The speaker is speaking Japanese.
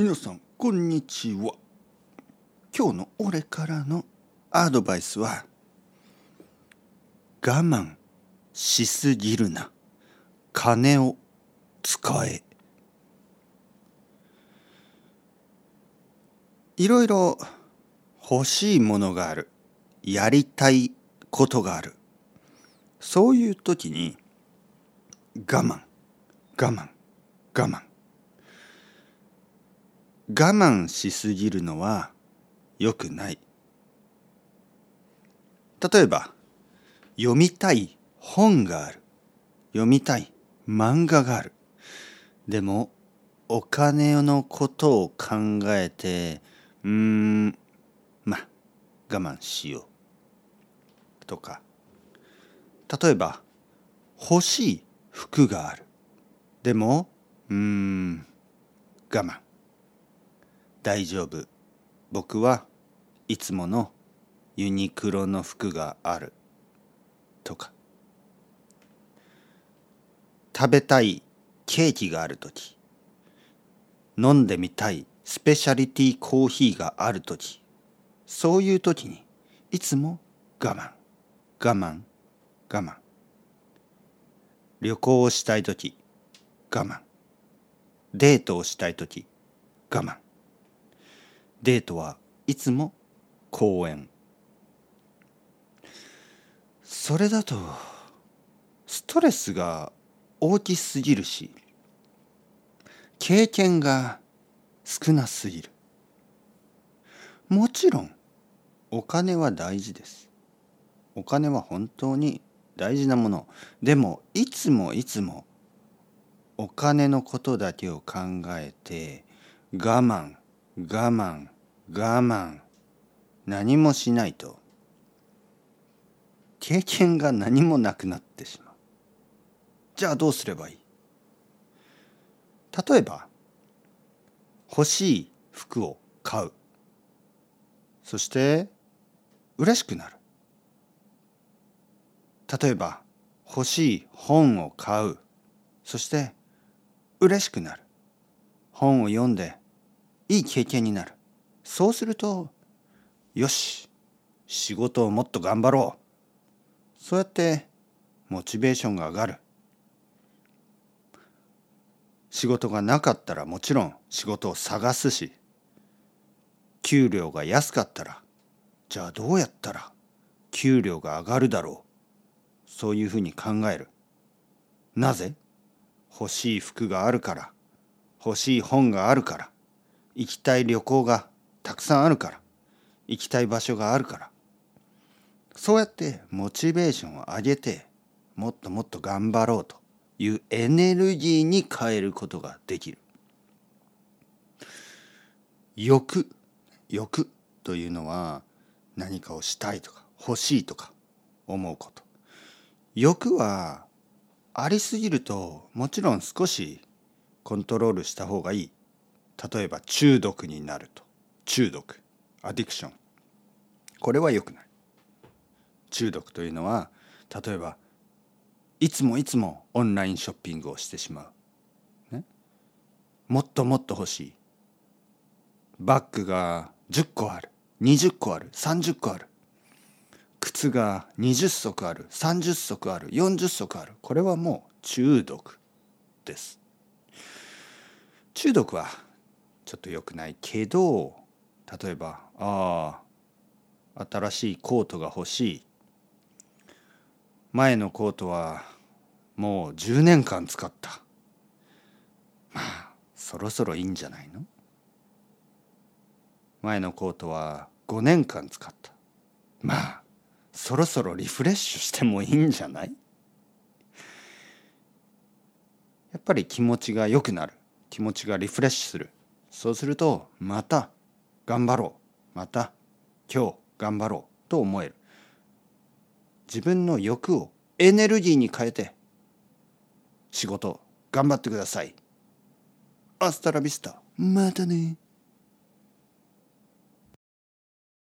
皆さんこんにちは。今日の俺からのアドバイスは我慢しすぎるな。金を使え。いろいろ欲しいものがある。やりたいことがある。そういう時に我慢。我慢。我慢。我慢しすぎるのは良くない。例えば読みたい本がある。読みたい漫画がある。でもお金のことを考えてうーんまあ我慢しよう。とか。例えば欲しい服がある。でもうーん我慢。大丈夫。僕はいつものユニクロの服がある。とか。食べたいケーキがある時。飲んでみたいスペシャリティコーヒーがある時。そういう時にいつも我慢。我慢。我慢。旅行をしたい時。我慢。デートをしたい時。我慢。デートはいつも公園それだとストレスが大きすぎるし経験が少なすぎる。もちろんお金は大事です。お金は本当に大事なもの。でもいつもいつもお金のことだけを考えて我慢我慢我慢何もしないと経験が何もなくなってしまう。じゃあどうすればいい？例えば欲しい服を買う。そして嬉しくなる。例えば欲しい本を買う。そして嬉しくなる。本を読んでいい経験になる。そうするとよし仕事をもっと頑張ろう。そうやってモチベーションが上がる。仕事がなかったらもちろん仕事を探すし給料が安かったらじゃあどうやったら給料が上がるだろう。そういうふうに考える。なぜ？欲しい服があるから欲しい本があるから。行きたい旅行がたくさんあるから。行きたい場所があるから。そうやってモチベーションを上げてもっともっと頑張ろうというエネルギーに変えることができる。欲欲というのは何かをしたいとか欲しいとか思うこと。欲はありすぎるともちろん少しコントロールした方がいい。例えば中毒になると。中毒。アディクションこれは良くない。中毒というのは例えばいつもいつもオンラインショッピングをしてしまう、ね、もっともっと欲しい。バッグが10個ある。20個ある。30個ある。靴が20足ある。30足ある。40足ある。これはもう中毒です。中毒はちょっと良くないけど例えばああ新しいコートが欲しい。前のコートはもう10年間使った。まあそろそろいいんじゃないの？前のコートは5年間使った。まあそろそろリフレッシュしてもいいんじゃない？やっぱり気持ちが良くなる。気持ちがリフレッシュする。そうするとまた頑張ろう。また今日頑張ろうと思える。自分の欲をエネルギーに変えて仕事頑張ってください。アスタラビスタまたね。